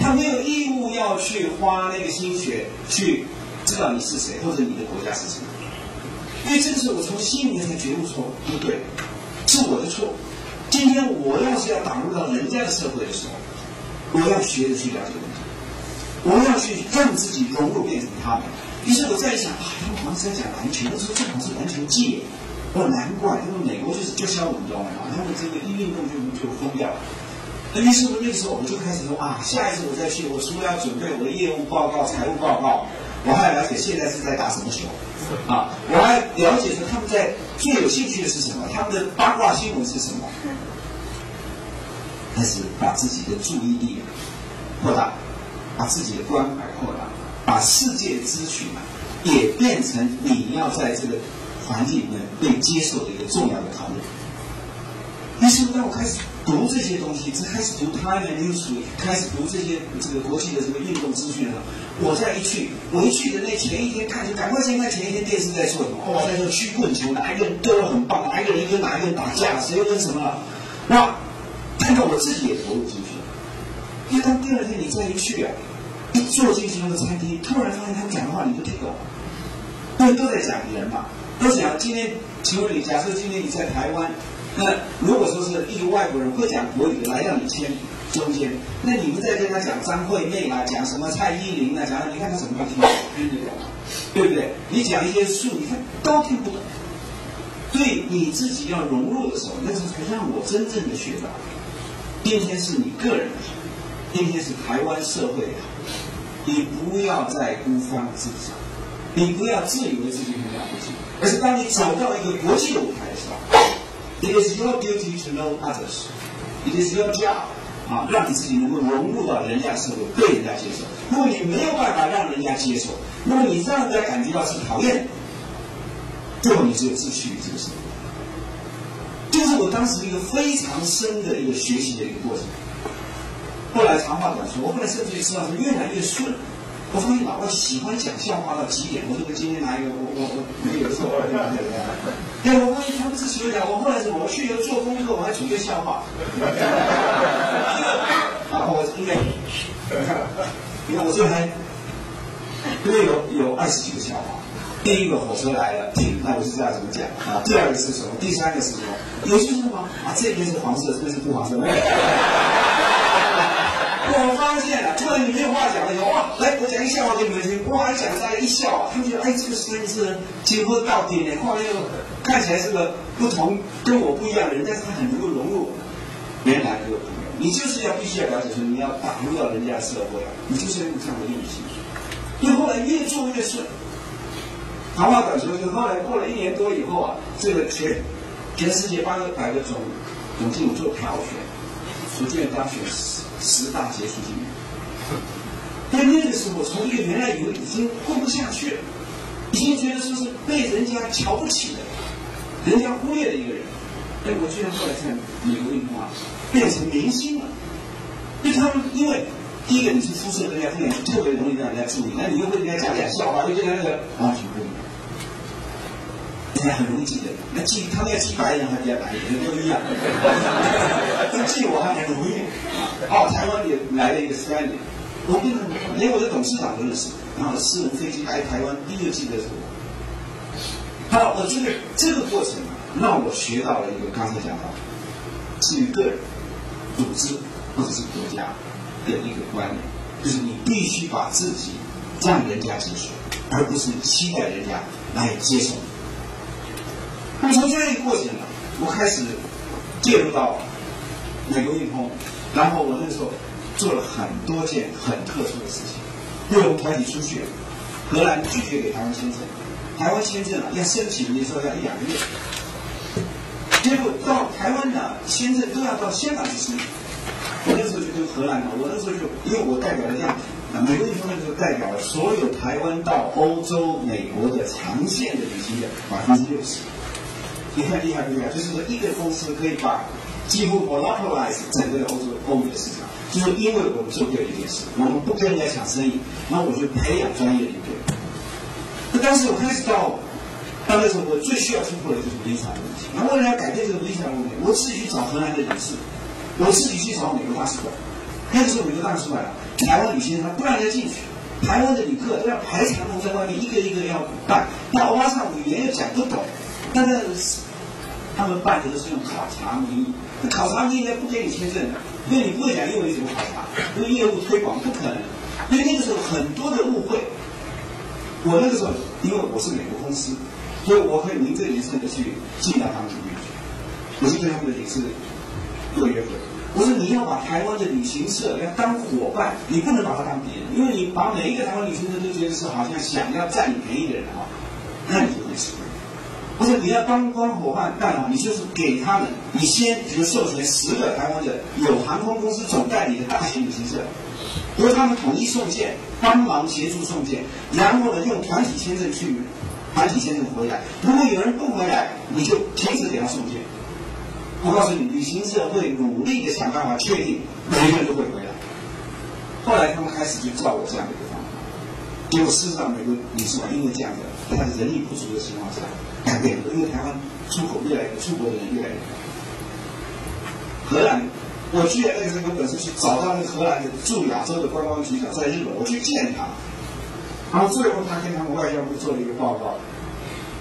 他没有义务要去花那个心血去知道你是谁或者你的国家是什么。因为这个时候我从心里面才觉悟说不对，是我的错。今天我要是要打入到人家的社会的时候，我要学着去了解问题，我要去让自己融入变成他们。于是我在想，啊，他们好像是在讲篮球，那时候正好是篮球界。我，难怪，因为美国就是就像我们中嘛，他们这个一运动就就疯掉了。那于是那个时候我就开始说啊，下一次我再去，我除了要准备我的业务报告、财务报告，我还要了解现在是在打什么球，啊，我还了解说他们在最有兴趣的是什么，他们的八卦新闻是什么。开始把自己的注意力扩大，把自己的关怀扩大，把世界的资讯也变成你要在这个环境里面被接受的一个重要的考虑。于是，当我开始读这些东西，开始读《Time and Newsweek》，开始读这些这个国际的这个运动资讯的时候，我再一去，我一去的那前一天看，就赶快先看前一天电视在做什么。哦，在说曲棍球，哪一个人都很棒，哪一个人跟哪一个人打架，谁又跟什么了？哇！看到我自己也投入进去了，因为当第二天你再一去啊，一坐进去那个餐厅，突然发现他们讲的话你都听懂，因为都在讲人嘛，都讲今天，请问你，假设今天你在台湾，那如果说是一个外国人会讲国语来到你签中间，那你们在跟他讲张惠妹啊，讲什么蔡依林啊，讲你看他什么都听不？懂对不对？你讲一些术，你看都听不懂，所以你自己要融入的时候，那时候才让我真正的学到。今天是你个人的，今天是台湾社会啊，你不要再孤芳自赏，你不要自以为自己很了不起，而是当你走到一个国际的舞台的时候，it is your duty to know others，it is your job，啊，让你自己能够融入到人家社会，被人家接受。如果你没有办法让人家接受，那么你让人家感觉到是讨厌，最后你只有自取这个社会。这是我当时一个非常深的一个学习的一个过程。后来长话短说，我后来甚至于知道是越来越顺。我发现老外喜欢讲笑话到极点。我说我今天拿一个，我我我没有错，对吧？对我发现他们是喜欢讲。我后来是我去了做功课，我还准备笑话。啊，我应该，你看我这还，因为有有二十几个笑话。第一个火车来了，停，那我就知道怎么讲啊。第二个是什么？第三个是什么？有些什么啊？这边是黄色，这边是不黄色。我发现了，突然你没有话讲了以后，哇，来，我讲一笑话给你们听。哇，讲大家一笑，他们觉得，哎，这个孙子几乎到顶了，哇，那个看起来是个不同跟我不一样的人，但是他很能够融入原来这个朋友。你就是要必须要了解说，你要打入到人家的社会啊，你就是要用这样的运气。所以后来越做越顺。长话短说，就后来过了一年多以后啊，这个全全世界八百个总总经理做票选，逐渐当选十大杰出青年。在那个时候，从一个原来以为已经混不下去了，已经觉得说是被人家瞧不起的，人家忽略的一个人，哎，我居然后来在美国银行变成明星了。就他们因为第一个你是肤色更加亮，特别容易让人家注意，那你又会跟人家讲点笑话，就跟那个完全不一样。很容易记得，那记他们要记白人还是记白人都一样，那记我还很容易。哦，台湾也来了一个 s t a n d 我跟连我的董事长都认识，然后私人飞机来台湾，第一个记得是我。好，我觉得这个过程让我学到了一个刚才讲到，至于个人、组织或者是国家的一个观念，就是你必须把自己让人家接受，而不是期待人家来接受。那么从这一过程呢，我开始介入到美国运通，然后我那时候做了很多件很特殊的事情。因为我们团体出去，荷兰拒绝给台湾签证，台湾签证啊要申请，你说要一两个月。结果到台湾的签证都要到香港去申请。我那时候就跟荷兰嘛，我那时候就因为我代表了样品，美国运通那时候代表了所有台湾到欧洲、美国的长线的旅行的百分之六十。你看厉害不厉害？就是说，一个公司可以把几乎 monopolize 整个欧洲欧美的市场，就是因为我们做对了一件事，我们不跟人家抢生意，那我就培养专业的队。那当时我开始到，到那时候我最需要突破的就是离场的问题。那为了要改变这个离场问题，我自己去找荷兰的领事，我自己去找美国大使馆。那个时候美国大使馆，台湾旅行他不让人家进去，台湾的旅客都要排长龙在外面，一个一个要办。那欧巴桑语言又讲不懂。但是他们办的都是用考察名义，那考察名义不给你签证的，因为你不会讲英文，你怎么考察？因为业务推广不可能。所以那个时候很多的误会。我那个时候，因为我是美国公司，所以我可以名正言顺的去进到他们里面去。我是跟他们的领事做约会。我说你要把台湾的旅行社要当伙伴，你不能把他当敌人，因为你把每一个台湾旅行社都觉得是好像想要占你便宜的人的话，那你就会吃亏。不是你要当官伙伴干嘛？你就是给他们，你先比如授权十个台湾的有航空公司总代理的大型旅行社，由他们统一送件，帮忙协助送件，然后呢用团体签证去，团体签证回来。如果有人不回来，你就停止给他送件。我告诉你，旅行社会努力的想办法确定每个人都会回来。后来他们开始就照我这样的一个方法，结果事实上美国领事馆因为这样的，他的人力不足的情况下。改变，因为台湾出口越来越，出国的人越来越多。荷兰，我居然那个时候有本事去找到那个荷兰的驻亚洲的观光局长，在日本，我去见他。然后最后他跟他们外交部做了一个报告，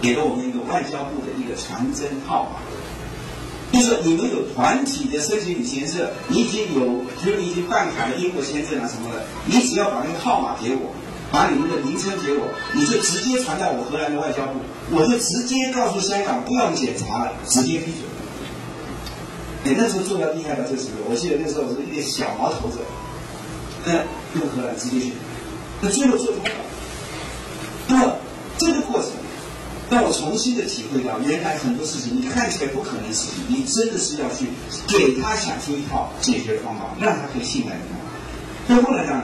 给了我们一个外交部的一个传真号码，就是你们有团体的申请旅行社，你已经有，比如你已经办卡了英国签证啊什么的，你只要把那个号码给我。把你们的名称给我，你就直接传到我荷兰的外交部，我就直接告诉香港不用检查了，直接批准。哎，那时候做到厉害到这程度，我记得那时候我是一点小毛头子，那用荷兰直接去，那最后做通了。那么这个过程让我重新的体会到，原来很多事情你看起来不可能的事情，你真的是要去给他想出一套解决方法，让他可以信赖你。所以后来呢？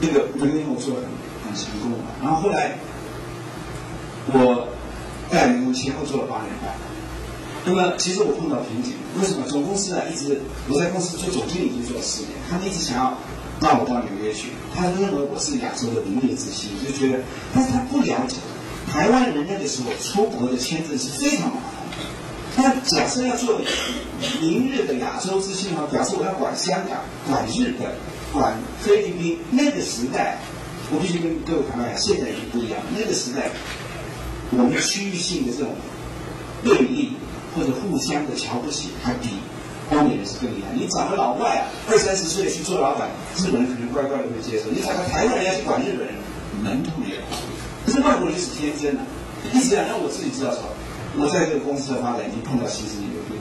这个美国我做的很很成功嘛，然后后来我在美国前后做了八年半，那么其实我碰到瓶颈，为什么？总公司啊一直我在公司做总经理已经做了四年，他们一直想要让我到纽约去，他认为我是亚洲的明日之星，就觉得，但是他不了解台湾人那个时候出国的签证是非常麻烦，那假设要做明日的亚洲之星的话，表示我要管香港、管日本。管菲律宾那个时代，我必须跟各位谈一下，现在已经不一样。那个时代，我们区域性的这种对立或者互相的瞧不起，还比欧美人是更厉害。你找个老外啊，二三十岁去做老板，日本人可能乖乖的会接受。你找个台湾人要去管日本人，门都没有。可是外国人是天真的，一直讲让我自己知道什么，我在这个公司的发展已经碰到其实有个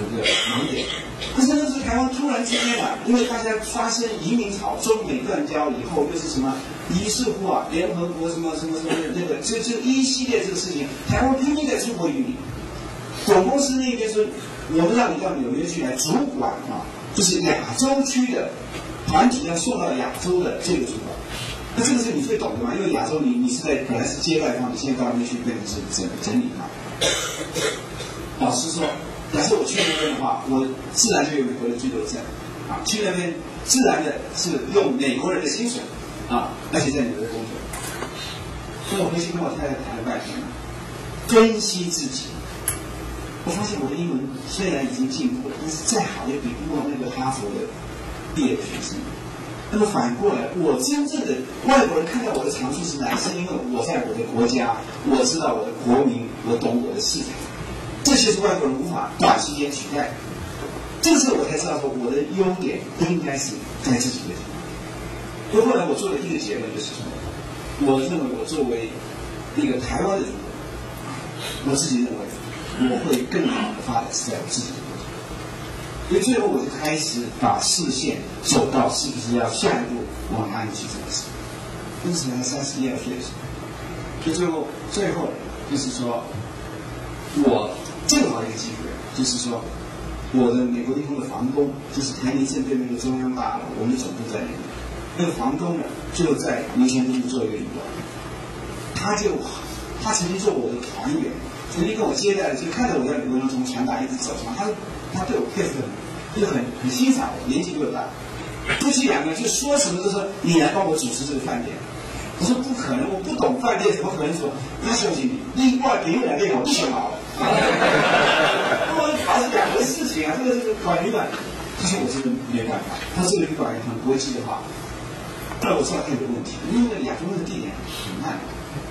有个盲点。可是那是台湾突然之间啊，因为大家发生移民潮，中美断交以后又是什么一是乎啊，联合国什么什么什么那个，就就一系列这个事情，台湾拼命在出国移民。总公司那边说，我们让你到纽约去来主管啊，就是亚洲区的团体要送到亚洲的这个主管。那这个是你最懂的嘛？因为亚洲你你是在本来是接待方，你现在到那边去变成是整整理嘛。老实说，假设我去那边的话，我自然就有美国的居留证啊，去那边自然的是用美国人的薪水啊，而且在纽约工作。所以我回去跟我太太谈了半天，分析自己。我发现我的英文虽然已经进步了，但是再好也比不过那个哈佛的毕业学生。那么反过来，我真正的外国人看到我的长处是哪？是因为我在我的国家，我知道我的国民，我懂我的市场，这些是外国人无法短时间取代。这个时候我才知道说，我的优点不应该是在自己的地方。所以后来我做了一个结论就是说，我认为我作为一个台湾的主人，我自己认为。我会更好的发展是在我自己，所以最后我就开始把视线走到是不是要下一步往哪里去这个事。那时才三十一二岁的时候，就最后最后就是说，我正好一个机会，就是说，我的美国地方的房东，就是台泥镇对面的中央大楼，我们总部在那里。那个房东呢，就在民前东部做一个旅馆，他就他曾经做我的团员。曾经跟我接待，就看着我在旅途中从传达一直走上，他他对我配合很，就很很欣赏我，年纪比我大，夫妻两个就说什么都说你来帮我主持这个饭店，我说不可能，我不懂饭店，怎么可能说？那小姐，另外别人来店我不想搞了，我他是两个事情啊，这个这个管旅馆，他说我这个没办法，他这个旅馆很国际的话，但我知道他有个问题，因为亚洲的地点很慢。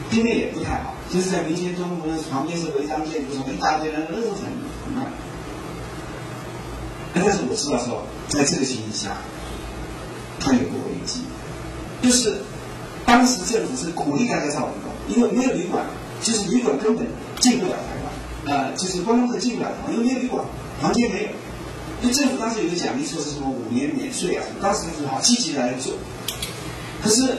地面也不太好，就是在民间中国旁边是违章建筑，什么一大堆人，那是很很慢。但是我知道说，在这个情形下，他有个危机，就是当时政府是鼓励大家造旅馆，因为没有旅馆，就是旅馆根本进不了台湾，啊，就是观光客进不了台湾，因为没有旅馆，房间没有。就政府当时有个奖励措施，什么五年免税啊，当时就是好积极来做，可是。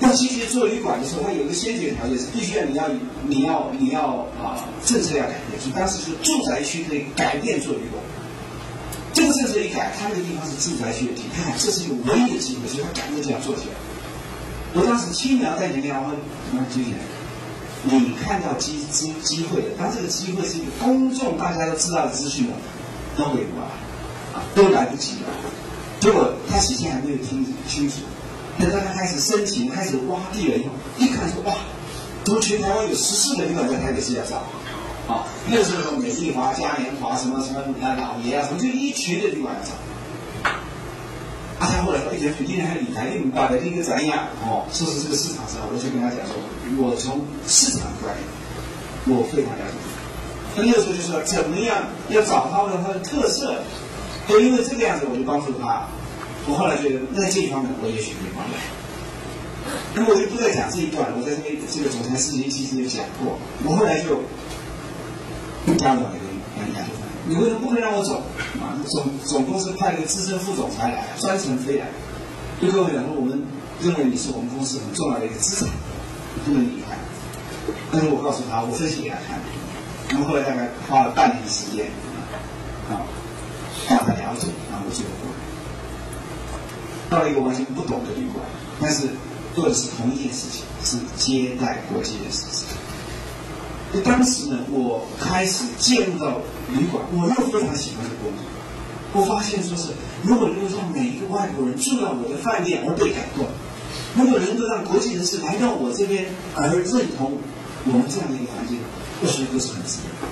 要积极做旅馆的时候，它有一个先决条件是必须要你要你要你要啊政策要改变，就当时是住宅区可以改变做旅馆。这个政策一改，他那个地方是住宅区的地，他看这是一个唯一的机会，所以他赶快这样做起来。我当时轻描淡写跟他说：“那朱姐，你看到机机机会了，当这个机会是一个公众大家都知道的资讯了，都会过来，啊，都来不及了。结果他起先还没有听清楚。”等到他开始申请、开始挖地了以后，一看说哇，怎么全台湾有十四个旅馆在台北市要造？啊，那时候美丽华、嘉年华什么什么啊老爷啊，什么就一群的旅馆要造。啊，他后来说，一直今天还理台那么大的一个怎样？哦，说是这个市场上，我就跟他讲说，我从市场观念，我非常了解。他那个时候就说，怎么样要找到它的特色？就因为这个样子，我就帮助他。我后来觉得，那这一方面，我也许可以帮忙。那么我就不再讲这一段了。我在这个这个总裁事情其实也讲过。我后来就加了那个杨亚洲你为什么不能让我走？啊，总总公司派一个资深副总裁来，专程飞来，就跟我讲说，我们认为你是我们公司很重要的一个资产，不能离开。但是我告诉他，我分析给他看。然后后来大概花了。半年时间，啊，让他了。解，然后我就过来。到了。一个完全不懂的旅馆，但是做的是同一件事情，是接待国际的事情。就当时呢，我开始进入到旅馆，我又非常喜欢这个工作。我发现说是，如果能够让每一个外国人住到我的饭店而被感动，如果能够让国际人士来到我这边而认同我们这样的一个环境，我觉得都是很值得。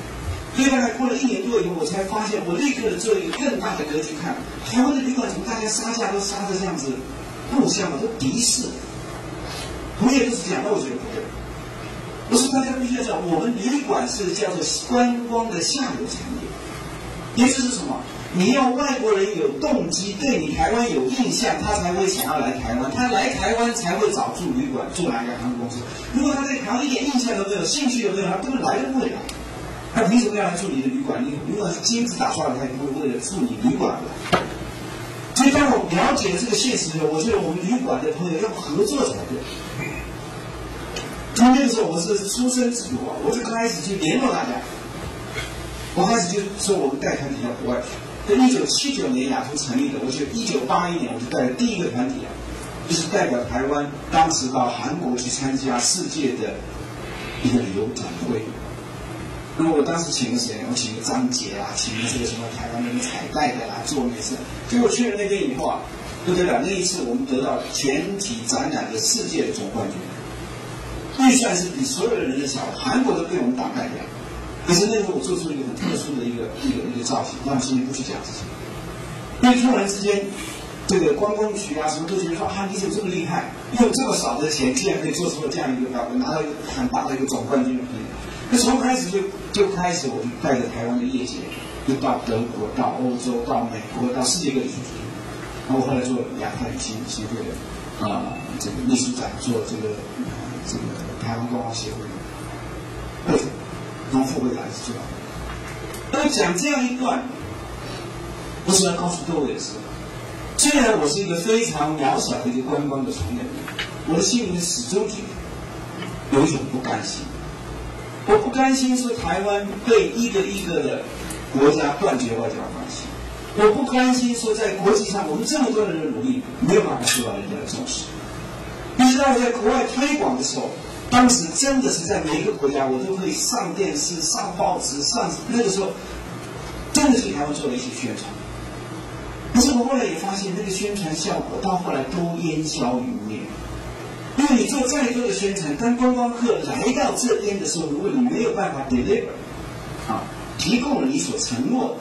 所以大概过了一年多以后，我才发现，我立刻的做一个更大的格局看，台湾的旅馆怎么大家杀价都杀的这样子，不像嘛，都敌视。同业都是这样，那我觉得不对。不是大家必须要知道，我们旅馆是叫做观光的下游产业，意思是什么？你要外国人有动机，对你台湾有印象，他才会想要来台湾。他来台湾才会找住旅馆，住哪个航空公司。如果他对台湾一点印象都没有，兴趣都没有，他根本来都不会来。他凭什么要来住你的旅馆？你如果是金子打出来，他也不会为了住你旅馆的。所以当我了解了这个现实的时候，我觉得我们旅馆的朋友要合作才对。从那个时候我是出生之犊啊，我就开始去联络大家。我开始就说我们带团体到国外去。在一九七九年亚洲成立的，我记得一九八一年我就带了第一个团体啊，就是代表台湾当时到韩国去参加世界的一个旅游展会。那么我当时请了谁？我请了张杰啊，请了这个什么台湾那个彩带的来，做那事。结果去了那边以后啊，不得了！那一次我们得到全体展览的世界的总冠军，预算是比所有的人的小，韩国都被我们打败掉。可是那时候我做出了一个很特殊的一个一个一个造型，让今天不去讲这些。因为突然之间，这个观光局啊什么都觉得说啊，你怎么这么厉害，用这么少的钱，竟然可以做出了这样一个高，拿到一个很大的一个总冠军的那从开始就就开始，我就带着台湾的业界，就到德国、到欧洲、到美国、到世界各地去。然后后来做亚太旅行协会的啊这个秘书长，做这个这个台湾观光协会的会。农副会长是这样。那讲这样一段，我是要告诉各位的是，虽然我是一个非常渺小的一个观光的从业人，我的心里面始终觉得有一种不甘心。我不甘心说台湾被一个一个的国家断绝外交关系，我不甘心说在国际上我们这么多人的努力没有办法受到人家的重视。在我在国外推广的时候。当时真的是在每一个国家，我都可以上电视、上报纸、上那个时候，真的是台湾做了一些宣传。可是我后来也发现，那个宣传效果到后来都烟消云灭。因为你做再多的宣传，当观光客来到这边的时候，如果你没有办法 deliver，啊，提供了你所承诺的，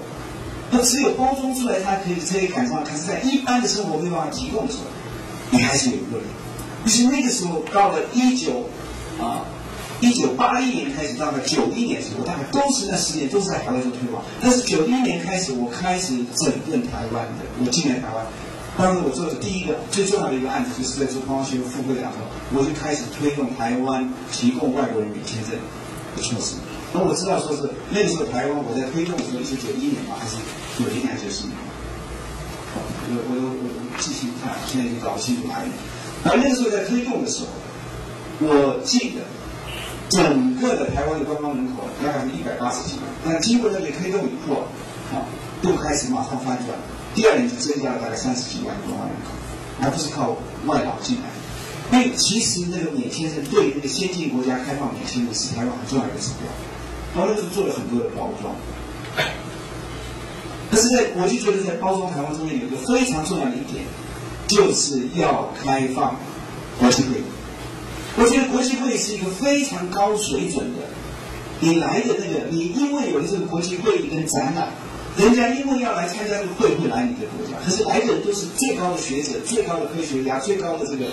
那只有包装出来，它可以可以赶上，可是在一般的生活没办法提供的时候，你还是有问题。就是那个时候到了一九。啊，一九八一年开始，大概九一年时候，大概都是那十年都是在台湾做推广。但是九一年开始，我开始整顿台湾的，我进来台湾，当时我做的第一个最重要的一个案子，就是在做光协会副会长的时候，我就开始推动台湾提供外国人免签证的措施。那我知道说是那个时候台湾我在推动的时候，是九一年吧，还是九一年还是九四年？我我我我记性不太好，现在已经搞不清楚哪一年。而那个时候在推动的时候。我记得整个的台湾的观光人口大概是一百八十几万，但经过那个推动以后，啊，都开始马上翻转，第二年就增加了大概三十几万的观光人口，而不是靠外劳进来。所以其实那个免签证对那个先进国家开放免签证是台湾很重要的指标，他们是做了很多的包装。但是在我就觉得在包装台湾中间有一个非常重要的一点，就是要开放国际会议。我觉得国际会议是一个非常高水准的。你来的那个，你因为有了这个国际会议跟展览，人家因为要来参加这个会，会来你的国家。可是来的人都是最高的学者、最高的科学家、最高的这个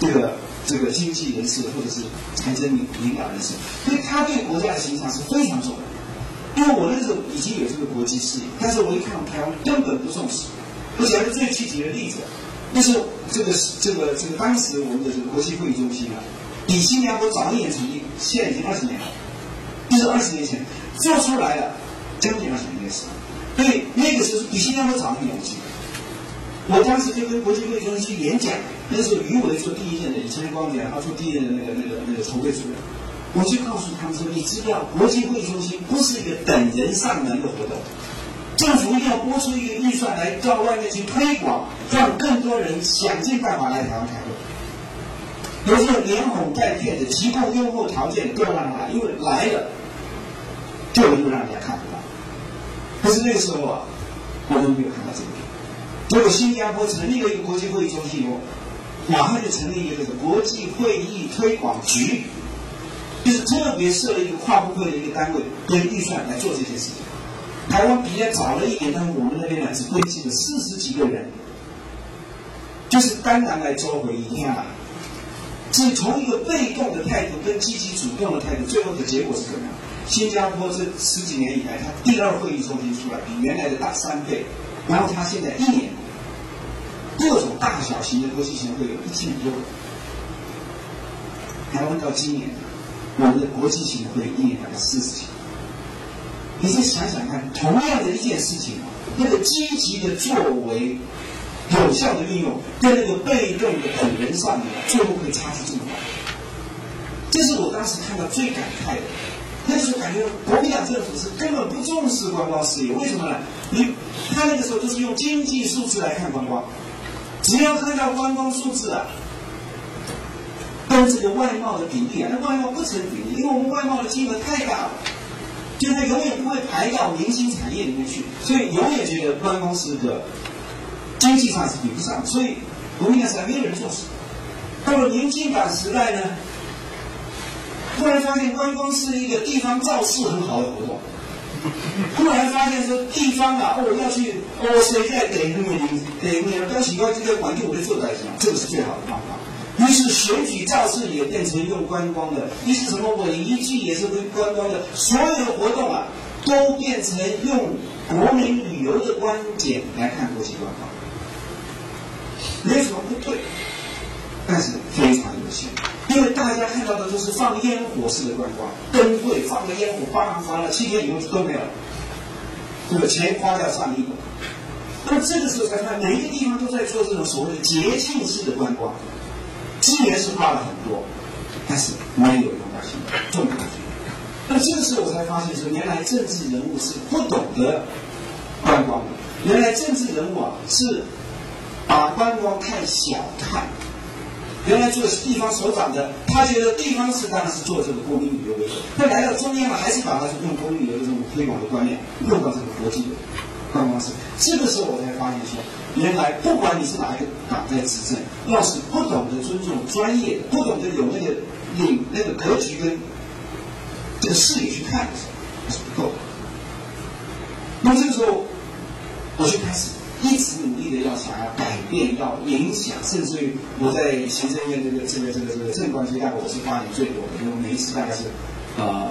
这个这个经济人士或者是财政领领导人士，所以他对国家的形象是非常重要。因为我那时候已经有这个国际视野，但是我一看台湾根本不重视。我讲个最具体的例子，就是这个这个这个当时我们的这个国际会议中心啊。比新加坡早一年成立，现在已经二十年了，就是二十年前做出来了，将近二十年的时所以那个时候比新加坡早一年，我记得。我当时就跟国际会议中心演讲，那时候于伟做第一任的，以陈光年他做第一任的那个那个那个筹备主任，我就告诉他们说：你知道，国际会议中心不是一个等人上门的活动，政府一定要拨出一个预算来到外面去推广，让更多人想尽办法来台湾开会。有时候连哄带骗的提供优厚条件都要让他来，因为来了就能够让人家看得到。可是那个时候啊，我们没有看到这个。结果新加坡成立了一个国际会议中心以后，马上就成立一个这个国际会议推广局，就是特别设了一个跨部会的一个单位跟预算来做这些事情。台湾比较早了一点，但是我们那边呢只规定了四十几个人，就是单单来召回一天啊。是从一个被动的态度跟积极主动的态度，最后的结果是怎么样？新加坡这十几年以来，它第二会议中心出来比原来的大三倍，然后它现在一年各种大小型的国际协会有一千多个。台湾到今年，我们的国际协会一年大概四十几。你再想想看，同样的一件事情，那个积极的作为、有效的运用，跟那个被动的等人上面，最后会差距这么大。这是我当时看到最感慨的。那时候感觉国民党政府是根本不重视观光事业，为什么呢？你他那个时候都是用经济数字来看观光，只要看到观光数字啊，跟这个外贸的比例啊，那外贸不成比例，因为我们外贸的金额太大了。就他永远不会排到明星产业里面去，所以永远觉得官方是个经济上是比不上，所以国民党时代没有人做事。到了民进党时代呢，突然发现官方是一个地方造势很好的活动，突然发现说地方啊，哦要去哦谁在给那个给那个都喜欢这个环境，我就做在一这个是最好的方法。于是选举造势也变成用观光的，于是什么文艺季也是跟观光的，所有的活动啊，都变成用国民旅游的观点来看国际观光，没什么不对，但是非常有限，因为大家看到的都是放烟火式的观光，灯会放个烟火，放放了七天以后都没有了，这个钱花掉上亿，那么这个时候才看每一个地方都在做这种所谓的节庆式的观光。资源是花了很多，但是没有用到现在重大的。那么这个时候我才发现说，原来政治人物是不懂得观光的。原来政治人物啊是把观光太小看。原来做地方首长的，他觉得地方是当然是做这个国民旅游为主，他来到中央了，还是把他用国民旅游这种推广的观念用到这个国际的观光上。这个时候我才发现说。原来不管你是哪一个党在执政，要是不懂得尊重专业，不懂得有那个领那个格局跟这个视野去看的时候，是不够。那么这个时候，我就开始一直努力的要想要改变，要影响，甚至于我在行政院这个这个这个这个政管界，大概我是发言最多的，因为每一次大概是呃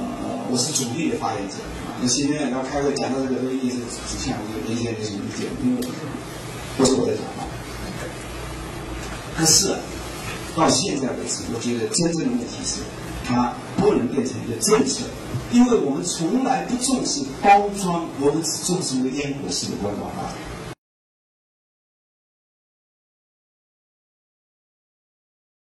我是主力的发言者。那行政院要开会讲到这个都一定是指向一些那什么意见，因为。不是我在讲话，可是到现在为止，我觉得真正的问题是，它不能变成一个政策，因为我们从来不重视包装，我们只重视一个烟火式的观光啊。